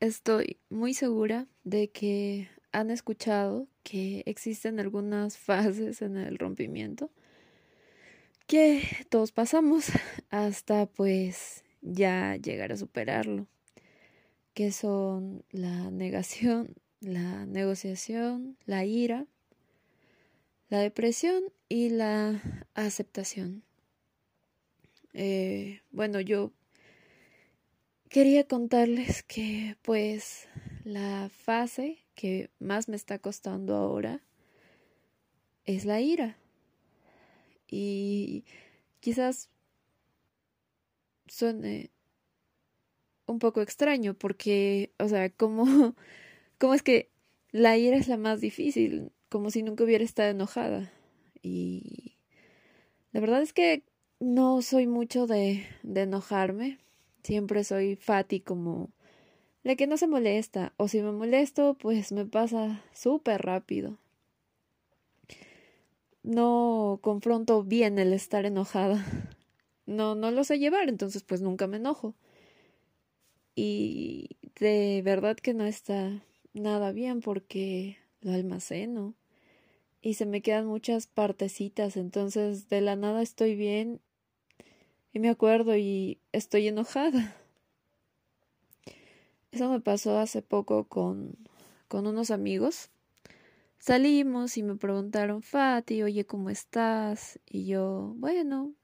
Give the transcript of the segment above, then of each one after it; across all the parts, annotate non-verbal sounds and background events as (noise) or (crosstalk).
Estoy muy segura de que han escuchado que existen algunas (laughs) fases en el rompimiento que todos pasamos (laughs) hasta pues ya llegar a superarlo, que son la negación, la negociación, la ira, la depresión y la aceptación. Eh, bueno, yo quería contarles que pues la fase que más me está costando ahora es la ira. Y quizás suene un poco extraño porque, o sea, como, (laughs) como es que la ira es la más difícil, como si nunca hubiera estado enojada. Y la verdad es que no soy mucho de, de enojarme, siempre soy Fati como la que no se molesta, o si me molesto, pues me pasa súper rápido. No confronto bien el estar enojada. (laughs) No, no lo sé llevar, entonces pues nunca me enojo. Y de verdad que no está nada bien porque lo almaceno y se me quedan muchas partecitas, entonces de la nada estoy bien y me acuerdo y estoy enojada. Eso me pasó hace poco con, con unos amigos. Salimos y me preguntaron, Fati, oye, ¿cómo estás? Y yo, bueno,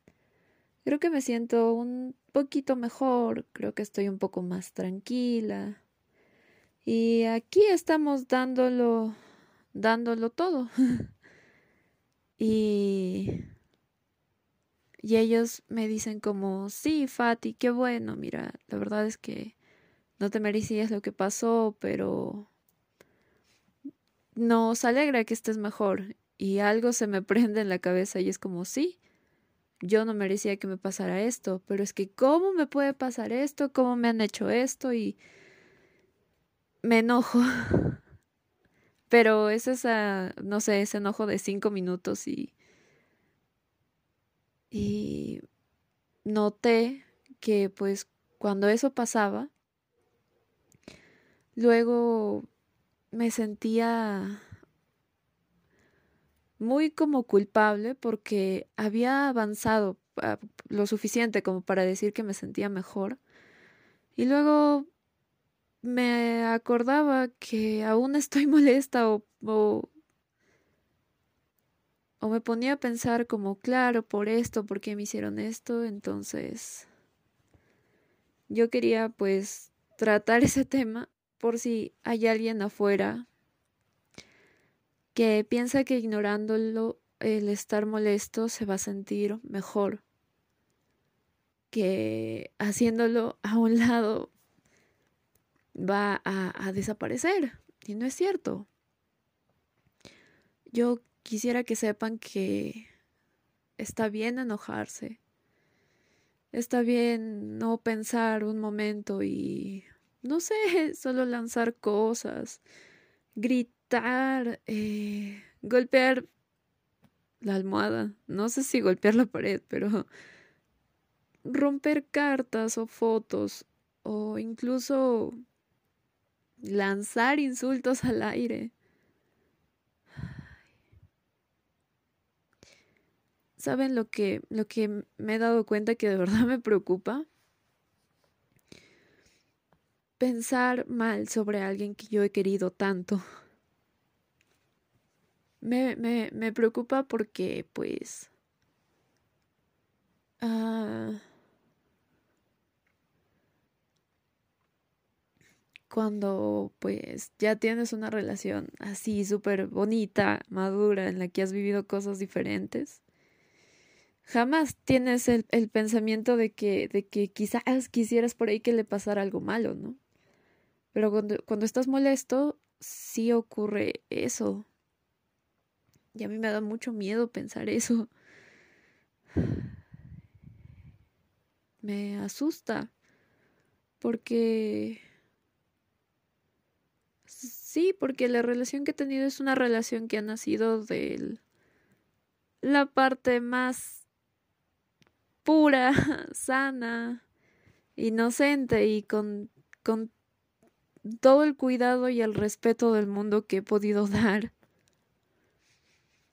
creo que me siento un poquito mejor, creo que estoy un poco más tranquila. Y aquí estamos dándolo, dándolo todo. (laughs) y, y ellos me dicen como, sí, Fati, qué bueno, mira, la verdad es que no te merecías lo que pasó, pero nos alegra que estés mejor. Y algo se me (laughs) prende en la cabeza y es como, sí, yo no merecía que me pasara esto, pero es que ¿cómo me puede pasar esto? ¿Cómo me han hecho esto? Y me enojo. (laughs) Pero es esa, no sé, ese enojo de cinco minutos y... noté que pues cuando eso pasaba, Luego me sentía muy como culpable porque había avanzado ah, lo suficiente como para decir que me sentía mejor. Y luego me acordaba que aún estoy (laughs) molesta o, o, o me ponía a pensar como, claro, por esto, por qué me hicieron esto, entonces yo quería pues tratar (laughs) ese tema por si hay alguien afuera que piensa que ignorándolo el estar molesto se va a sentir mejor, que haciéndolo a un (laughs) lado va a, a desaparecer. Y no es cierto. Yo quisiera que sepan que está bien enojarse. Está bien no pensar un momento y no sé, (laughs) solo lanzar cosas, gritar, eh, golpear la almohada, no sé si golpear la pared, pero (laughs) romper cartas o fotos o incluso lanzar insultos al aire. ¿Saben lo que, lo que me he dado cuenta que de (laughs) verdad me preocupa? pensar mal sobre alguien que yo he querido tanto. Me, me, me preocupa porque, pues, uh, cuando, pues, ya tienes una relación así súper bonita, madura, en la que has vivido cosas diferentes, jamás tienes el, el pensamiento de que, de que quizás quisieras por ahí que le pasara algo malo, ¿no? Pero cuando, cuando estás molesto, sí ocurre eso. Y a mí me da mucho miedo pensar eso. Me asusta. Porque... Sí, porque la relación que he tenido es una relación que ha nacido de la parte más pura, (laughs) sana, inocente y con, con todo el cuidado y el respeto del mundo que he podido (laughs) dar.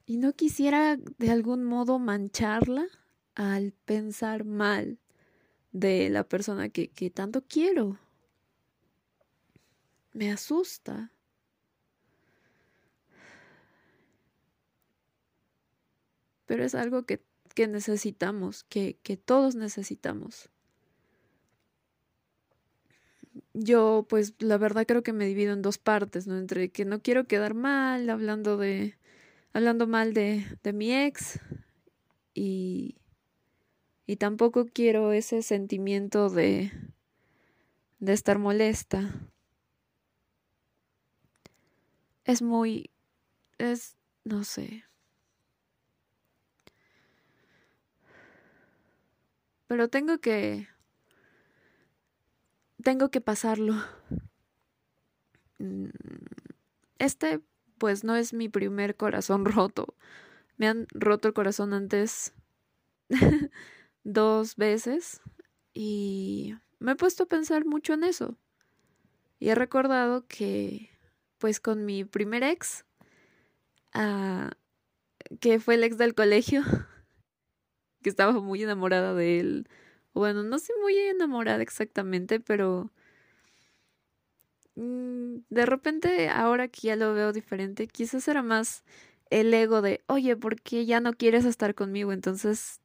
Y no quisiera de algún modo mancharla al pensar mal de la persona que, que tanto quiero. Me asusta. Pero es algo que, que necesitamos, que, que todos necesitamos. Yo, pues, la verdad creo que me divido en dos partes, ¿no? Entre que no quiero quedar mal hablando de. hablando mal de, de mi ex. Y. Y tampoco quiero ese sentimiento de. de estar molesta. Es muy. es. no sé. Pero tengo que tengo que pasarlo. Mm, este, pues, no es mi primer corazón roto. Me han roto el corazón antes (laughs) dos veces y me he puesto a pensar mucho en eso. Y he recordado que, pues, con mi primer ex, uh, que fue el ex del colegio, (laughs) que estaba muy enamorada de él bueno, no estoy muy enamorada exactamente, pero mm, de repente ahora que ya lo veo diferente, quizás era más el ego de, oye, ¿por qué ya no quieres estar conmigo? Entonces,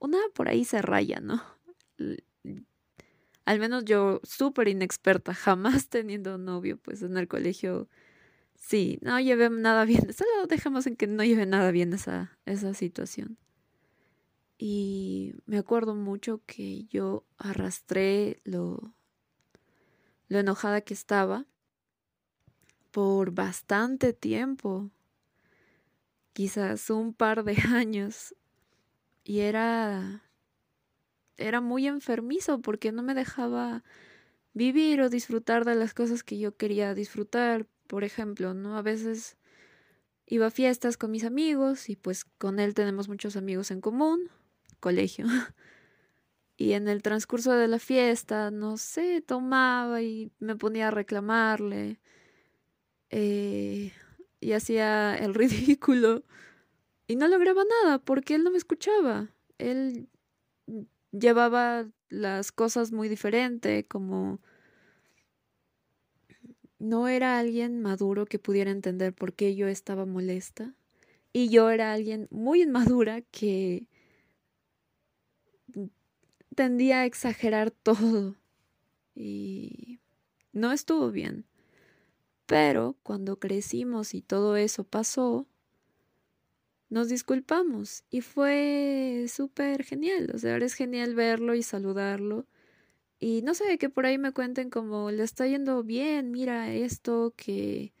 una por ahí se raya, ¿no? Al menos yo, súper inexperta, (laughs) jamás teniendo novio, pues en el colegio, sí, no llevé nada bien, solo dejamos en que no lleve nada bien esa, esa situación. Y me acuerdo mucho que yo arrastré lo, lo enojada que estaba por bastante tiempo, quizás un par de (laughs) años, y era era muy enfermizo porque no me dejaba vivir o disfrutar de las cosas que yo quería disfrutar, por ejemplo, ¿no? A veces iba a fiestas con mis amigos y pues con él tenemos muchos amigos en común colegio. (laughs) Y en el transcurso de la fiesta, no sé, tomaba y me ponía a reclamarle. Eh, y hacía el (laughs) ridículo. Y no lograba nada porque él no me escuchaba. Él llevaba las cosas muy diferente, como no era alguien maduro que pudiera entender por qué yo estaba molesta. Y yo era alguien muy inmadura que tendía a exagerar todo y no estuvo bien. Pero cuando crecimos y todo eso pasó, nos disculpamos y fue súper genial. O sea, ahora es genial verlo y saludarlo. Y no sé, que por ahí me cuenten como le está yendo bien, mira esto, que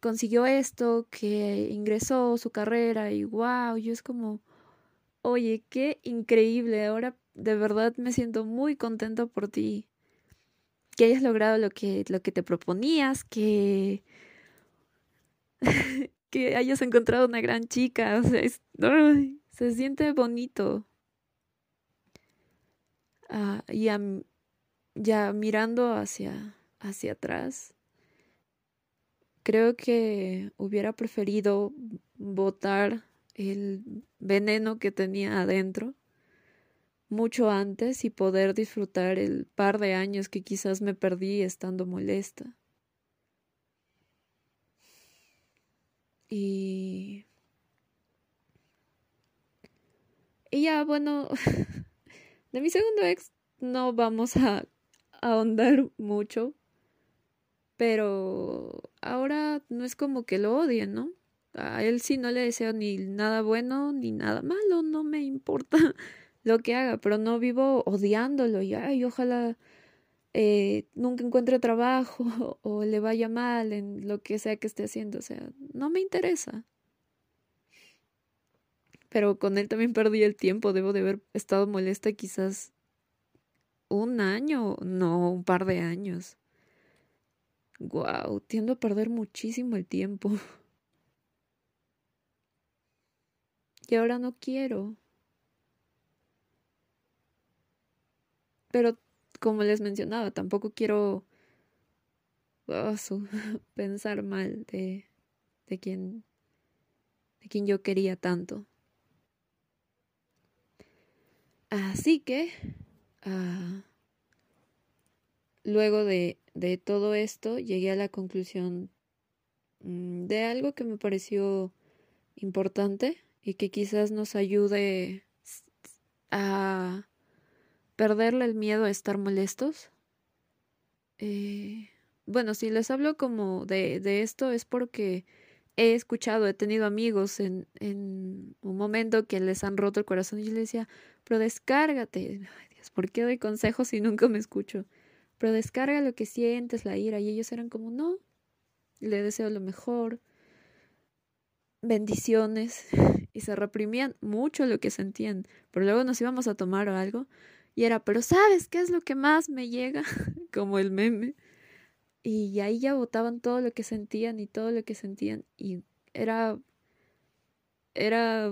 consiguió esto, que ingresó su carrera y wow, yo es como, oye, qué increíble, ahora de verdad me siento muy contento por ti. Que hayas logrado lo que, lo que te proponías, que, (laughs) que hayas encontrado una gran chica. O sea, se siente bonito. Ah, y ya mirando hacia, hacia atrás, creo que hubiera preferido botar el veneno que tenía adentro mucho antes y poder disfrutar el par de años que quizás me perdí estando molesta. Y... Y ya, bueno, (laughs) de mi segundo ex no vamos a ahondar mucho, pero ahora no es como que lo odien, ¿no? A él sí no le deseo ni nada bueno ni nada malo, no me importa (laughs) lo que haga, pero no vivo odiándolo y ay, ojalá eh, nunca encuentre trabajo (laughs) o le vaya mal en lo que sea que esté haciendo, o sea, no me interesa. Pero con él también perdí el tiempo, debo de haber estado molesta quizás un año, no, un par de años. Wow, tiendo a perder muchísimo el tiempo. (laughs) Y ahora no quiero. Pero como les mencionaba, tampoco quiero su, (laughs) pensar mal de, de quien de quien yo quería tanto. Así que, uh, luego de, de, todo esto, llegué a la conclusión mm, de algo que me pareció importante y que quizás nos ayude a perderle el miedo a estar molestos. Eh, bueno, si les hablo como de, de esto es porque he escuchado, he tenido amigos en, en, un momento que les han roto el corazón y yo les decía, pero descárgate. Ay, Dios, ¿por qué doy consejos si nunca me escucho? Pero descarga lo que sientes, la ira. Y ellos eran como, no, le deseo lo mejor, bendiciones. (laughs) Y se reprimían mucho lo que sentían. Pero luego nos íbamos a tomar o algo. Y era, pero ¿sabes qué es lo que más me llega? (laughs) como el meme y ahí ya botaban todo lo que sentían y todo lo que sentían y era era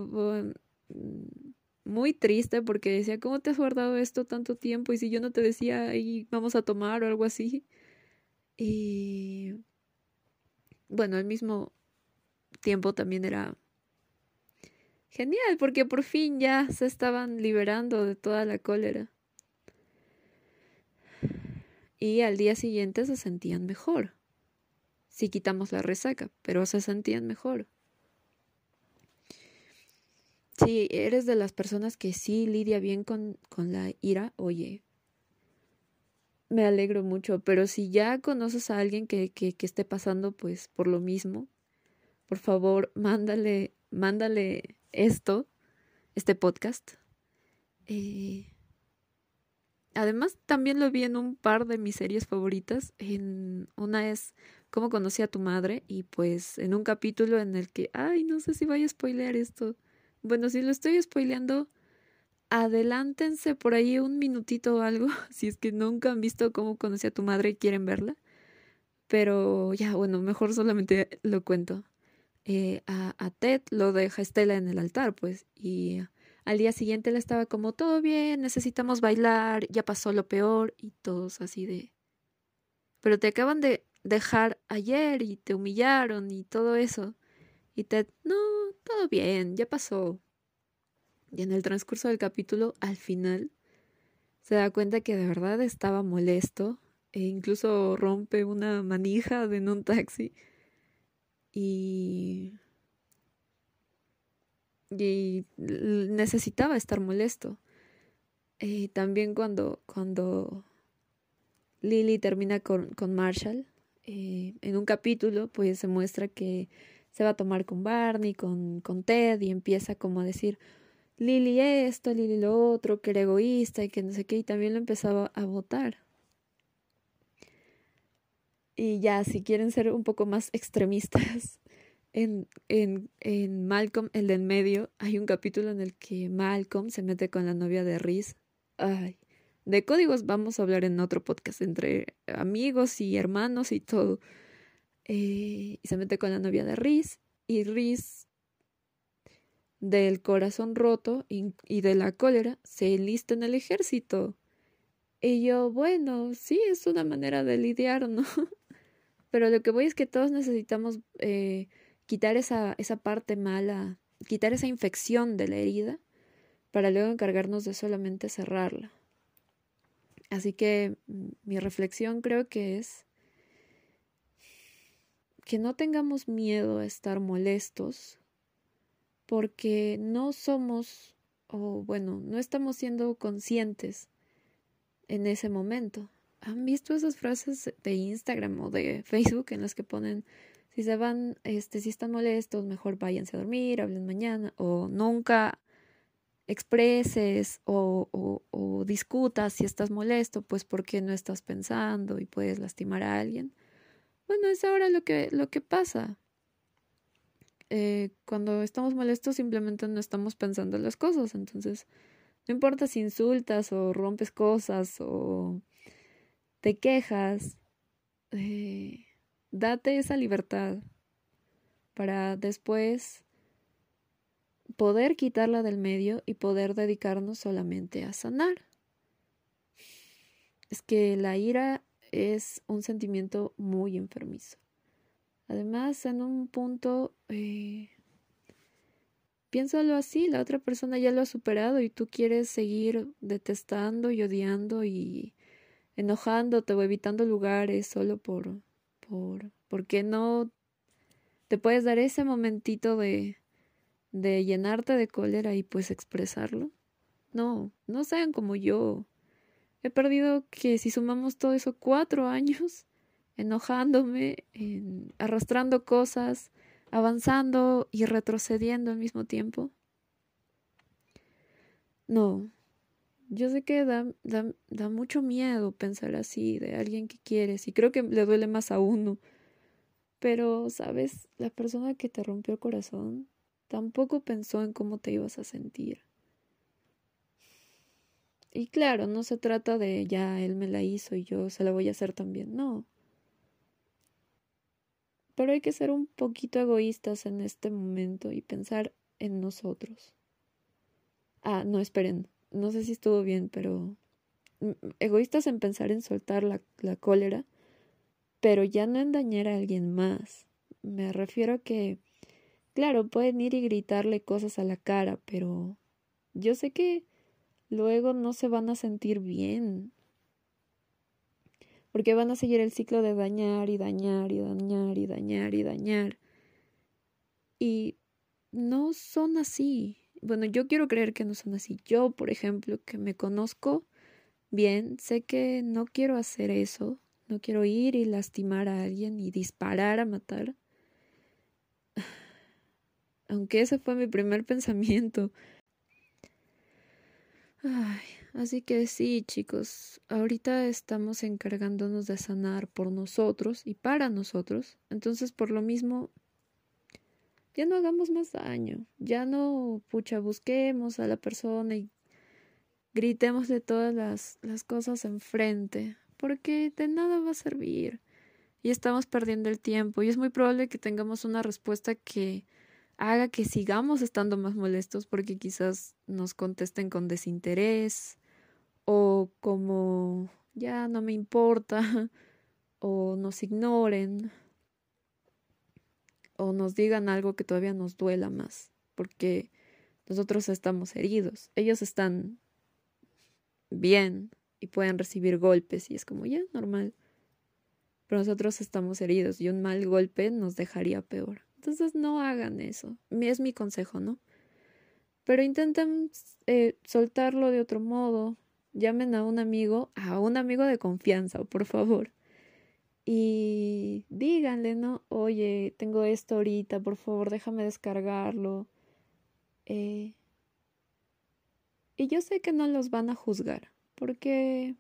muy triste porque decía, ¿cómo te has guardado esto tanto tiempo? Y si yo no te decía, ahí vamos a tomar o algo así. Y bueno, al mismo tiempo también era genial porque por fin ya se estaban liberando de toda la cólera y al día siguiente se sentían mejor. Si quitamos la resaca, pero se sentían mejor. Si eres de las personas que sí lidia bien con, con la ira, oye, me alegro mucho, pero si ya conoces a alguien que, que, esté pasando pues por lo mismo, por favor, mándale, mándale esto, este podcast. Eh, Además, también lo vi en un par de mis series favoritas. En una es Cómo conocí a tu madre y pues en un capítulo en el que, ay, no sé si vaya a spoilear esto. Bueno, si lo estoy spoileando, adelántense por ahí un minutito o algo, (laughs) si es que nunca han visto Cómo conocí a tu madre y quieren verla. Pero ya, bueno, mejor solamente lo cuento. Eh, a, a Ted lo deja Estela en el altar, pues, y al día siguiente él estaba como, todo bien, necesitamos bailar, ya pasó lo peor y todos así de... Pero te acaban de dejar ayer y te humillaron y todo eso. Y Ted, no, todo bien, ya pasó. Y en el transcurso del capítulo, al final, se da cuenta que de verdad estaba molesto e incluso rompe una manija en un taxi. Y y necesitaba estar molesto. Y también cuando, cuando Lily termina con, con Marshall, eh, en un capítulo, pues se muestra que se va a tomar con Barney, con, con Ted, y empieza como a decir, Lily esto, Lily lo otro, que era egoísta y que no sé qué, y también lo empezaba a votar. Y ya, si quieren ser un poco más (laughs) extremistas, en, en, en Malcolm, el en medio, hay un capítulo en el que Malcolm se mete con la novia de Reese. Ay, de códigos vamos a hablar en otro podcast entre amigos y hermanos y todo. Eh, y se mete con la novia de Reese y Reese del corazón roto y, y, de la cólera se enlista en el ejército. Y yo, bueno, sí, es una manera de lidiar, ¿no? (laughs) Pero lo que voy es que todos necesitamos eh, quitar esa, esa parte mala, quitar esa infección de la herida para luego encargarnos de solamente cerrarla. Así que mm, mi reflexión creo que es que no tengamos miedo a estar molestos porque no somos o bueno, no estamos siendo conscientes en ese momento. ¿Han visto esas frases de Instagram o de Facebook en las que ponen si se van, este, si están molestos, mejor váyanse a dormir, hablen mañana, o nunca expreses o, o, discutas si estás molesto, pues porque no estás pensando y puedes lastimar a alguien. Bueno, es ahora lo que, lo que pasa. Eh, cuando estamos molestos simplemente no estamos pensando en las cosas, entonces no importa si insultas o rompes cosas o te quejas, eh, date esa libertad para después poder quitarla del medio y poder dedicarnos solamente a sanar. Es que la ira es un sentimiento muy enfermizo. Además, en un punto, eh, piénsalo así, la otra persona ya lo ha superado y tú quieres seguir detestando y odiando y enojándote o evitando lugares solo por, por, porque no te puedes dar ese momentito de, de llenarte de cólera y pues expresarlo. No, no sean como yo. He perdido que si sumamos todo eso cuatro años enojándome, arrastrando cosas, avanzando y retrocediendo al mismo tiempo. No, yo sé que da, da, da, mucho miedo pensar así de alguien que quieres y creo que le duele más a uno. Pero, ¿sabes? La persona que te rompió el corazón tampoco pensó en cómo te ibas a sentir. Y claro, no se trata de ya él me la hizo y yo se la voy a hacer también, no. Pero hay que ser un poquito egoístas en este momento y pensar en nosotros. Ah, no, esperen, no sé si estuvo bien, pero egoístas en pensar en soltar la, la cólera, pero ya no en dañar a alguien más. Me refiero a que, claro, pueden ir y gritarle cosas a la cara, pero yo sé que luego no se van a sentir bien. Porque van a seguir el ciclo de dañar y dañar y dañar y dañar y dañar. Y no son así. Bueno, yo quiero creer que no son así. Yo, por ejemplo, que me conozco bien, sé que no quiero hacer eso. No quiero ir y lastimar a alguien y disparar a matar. (sighs) Aunque ese fue mi primer pensamiento. (sighs) Ay, así que sí, chicos, ahorita estamos encargándonos de sanar por nosotros y para nosotros. Entonces, por lo mismo, ya no hagamos más daño. Ya no, pucha, busquemos a la persona y gritemos de todas las, las cosas enfrente, porque de nada va a servir. Y estamos perdiendo el tiempo y es muy probable que tengamos una respuesta que haga que sigamos estando más molestos porque quizás nos contesten con desinterés o como ya no me importa (laughs) o nos ignoren o nos digan algo que todavía nos duela más porque nosotros estamos heridos. Ellos están bien y pueden recibir golpes y es como ya normal. Pero nosotros estamos heridos y un mal golpe nos dejaría peor. Entonces no hagan eso. Es mi consejo, ¿no? Pero intenten eh, soltarlo de otro modo. Llamen a un amigo, a un amigo de confianza, por favor. Y díganle, ¿no? Oye, tengo esto ahorita, por favor, déjame descargarlo. Eh, y yo sé que no los van a juzgar, porque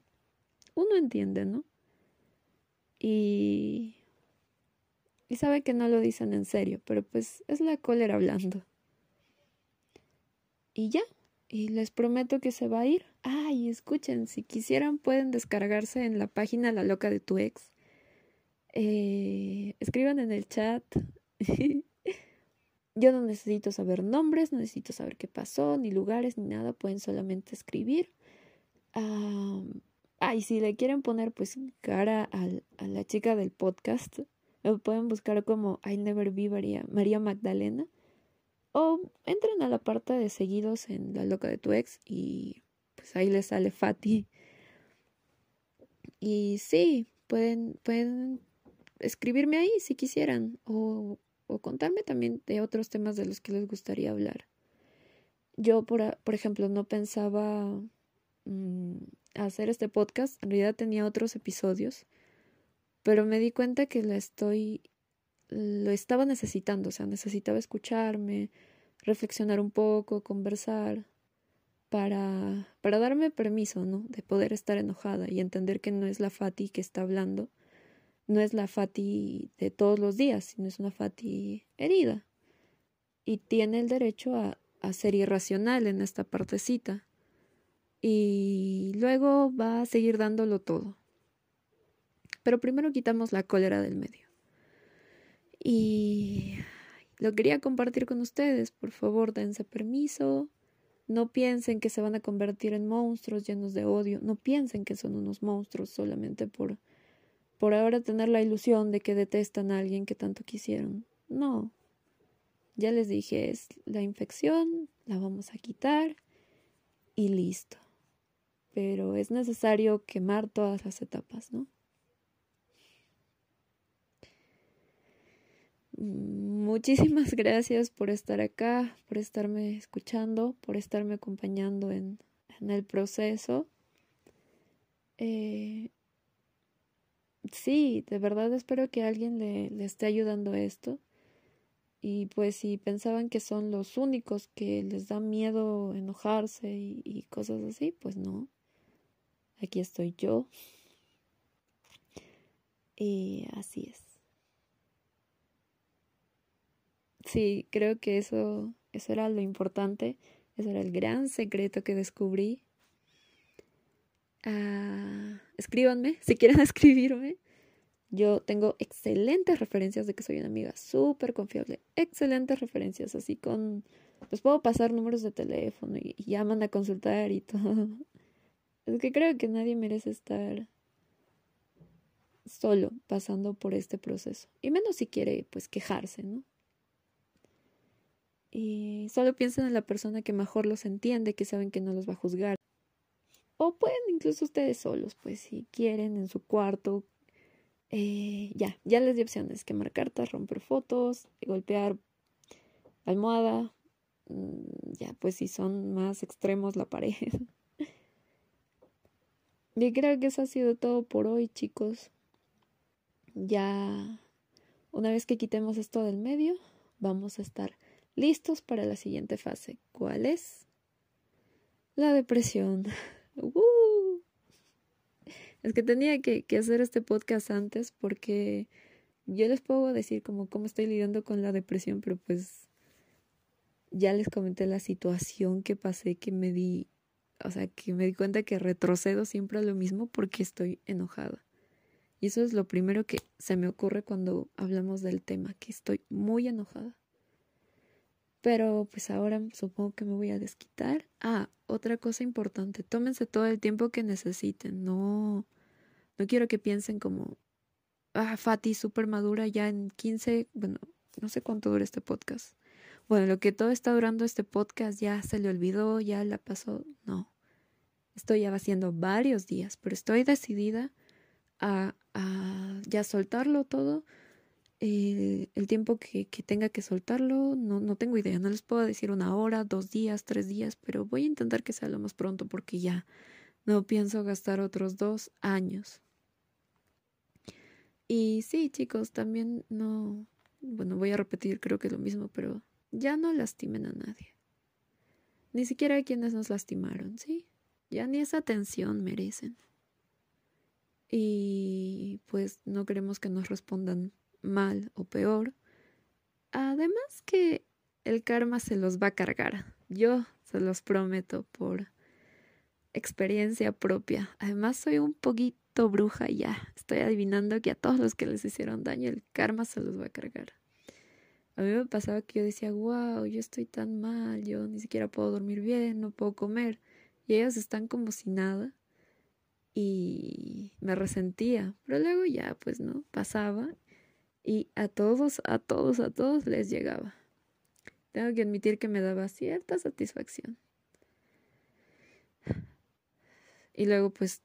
uno entiende, ¿no? Y y sabe que no lo dicen en serio, pero pues es la cólera hablando. Y ya, y les prometo que se va a ir. Ay, escuchen, si quisieran pueden descargarse en la página La Loca de tu ex. Eh, escriban en el chat. (laughs) Yo no necesito saber nombres, no necesito saber qué pasó, ni lugares, ni nada. Pueden solamente escribir. Ah, y si le quieren poner pues cara a la chica del podcast, me pueden buscar como I Never Be María, María Magdalena. O entren a la parte de seguidos en La Loca de tu Ex y pues ahí les sale Fati. Y sí, pueden, pueden escribirme ahí si quisieran o, o contarme también de otros temas de los que les gustaría hablar. Yo, por, por ejemplo, no pensaba mm, hacer este podcast, en realidad tenía otros episodios pero me di cuenta que la estoy, lo estaba necesitando, o sea, necesitaba escucharme, reflexionar un poco, conversar, para, para darme permiso, ¿no? De poder estar enojada y entender que no es la Fati que está hablando, no es la Fati de todos los días, sino es una Fati herida. Y tiene el derecho a, ser irracional en esta partecita. Y luego va a seguir dándolo todo. Pero primero quitamos la cólera del medio. Y lo quería compartir con ustedes. Por favor, dense permiso. No piensen que se van a convertir en monstruos llenos de odio. No piensen que son unos monstruos solamente por por ahora tener la ilusión de que detestan a alguien que tanto quisieron. No. Ya les dije, es la infección, la vamos a quitar y listo. Pero es necesario quemar todas las etapas, ¿no? Muchísimas (laughs) gracias por estar acá, por estarme escuchando, por estarme acompañando en, en el proceso. Eh, sí, de verdad espero que alguien le, le esté ayudando esto. Y pues si pensaban que son los únicos que les da miedo enojarse y, cosas así, pues no. Aquí estoy yo. Y así es. Sí, creo que eso, eso era lo importante. Ese era el gran secreto que descubrí. Ah, escríbanme si quieren (laughs) escribirme. Yo tengo excelentes referencias de que soy una amiga súper confiable. Excelentes referencias, así con... Les puedo pasar números de teléfono y, y llaman a consultar y (laughs) todo. Es que creo que nadie merece estar solo pasando por este proceso. Y menos si quiere, pues, quejarse, ¿no? Y solo piensen en la persona que mejor los entiende, que saben que no los va a juzgar. O pueden incluso ustedes solos, pues si quieren, en su cuarto. Eh, ya, ya les di opciones. Quemar cartas, romper fotos, golpear almohada. Mm, ya, pues si son más extremos, la pared. (laughs) y creo que eso ha sido todo por hoy, chicos. Ya, una vez que quitemos esto del medio, vamos a estar listos para la siguiente fase. ¿Cuál es? La depresión. (laughs) Uh. Es que tenía que, hacer este podcast antes porque yo les puedo decir como cómo estoy lidiando con la depresión, pero pues ya les comenté la situación que pasé, que me di, o sea, que me di cuenta que retrocedo siempre a lo mismo porque estoy enojada. Y eso es lo primero que se me ocurre cuando hablamos del tema, que estoy muy enojada. Pero pues ahora supongo que me voy a desquitar. Ah, otra cosa importante, tómense todo el tiempo que necesiten. No, no quiero que piensen como, ah, Fati, súper madura ya en 15, bueno, no sé cuánto dura este podcast. Bueno, lo que todo está durando este podcast ya se le olvidó, ya la pasó. No, estoy ya haciendo varios días, pero estoy decidida a, a ya soltarlo todo eh, el tiempo que, tenga que soltarlo, no, no tengo idea, no les puedo decir una hora, dos días, tres días, pero voy a intentar que sea lo más pronto porque ya no pienso gastar otros dos años. Y sí, chicos, también no, bueno, voy a repetir creo que es lo mismo, pero ya no lastimen a nadie. Ni siquiera a quienes nos lastimaron, ¿sí? Ya ni esa atención merecen. Y pues no queremos que nos respondan mal o peor. Además que el karma se los va a cargar. Yo se los prometo por experiencia propia. Además soy un poquito bruja ya. Estoy adivinando que a todos los que les hicieron daño el karma se los va a cargar. A mí me pasaba que yo decía, wow, yo estoy tan mal, yo ni siquiera puedo dormir bien, no puedo comer. Y ellos están como si nada. Y me resentía. Pero luego ya, pues no, pasaba y a todos, a todos, a todos les llegaba. Tengo que admitir que me daba cierta satisfacción. Y luego pues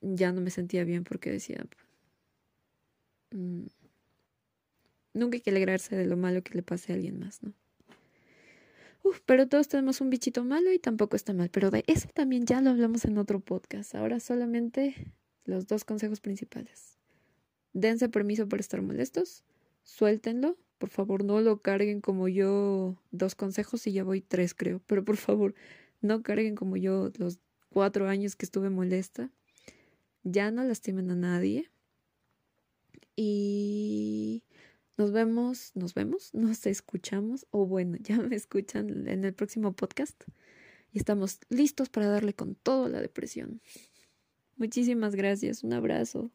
ya no me sentía bien porque decía, mm, nunca hay que alegrarse de lo malo que le pase a alguien más, ¿no? Pero todos tenemos un bichito malo y tampoco está mal, pero de eso también ya lo hablamos en otro podcast. Ahora solamente los dos consejos principales. Dense permiso por estar molestos, suéltenlo, por favor no lo carguen como yo dos consejos y ya voy tres creo, pero por favor no carguen como yo los cuatro años que estuve molesta. Ya no lastimen a nadie. Y nos vemos, nos vemos, (laughs) nos escuchamos, o bueno, ya me escuchan en el próximo podcast. Y estamos listos para darle con todo la depresión. Muchísimas gracias, un abrazo.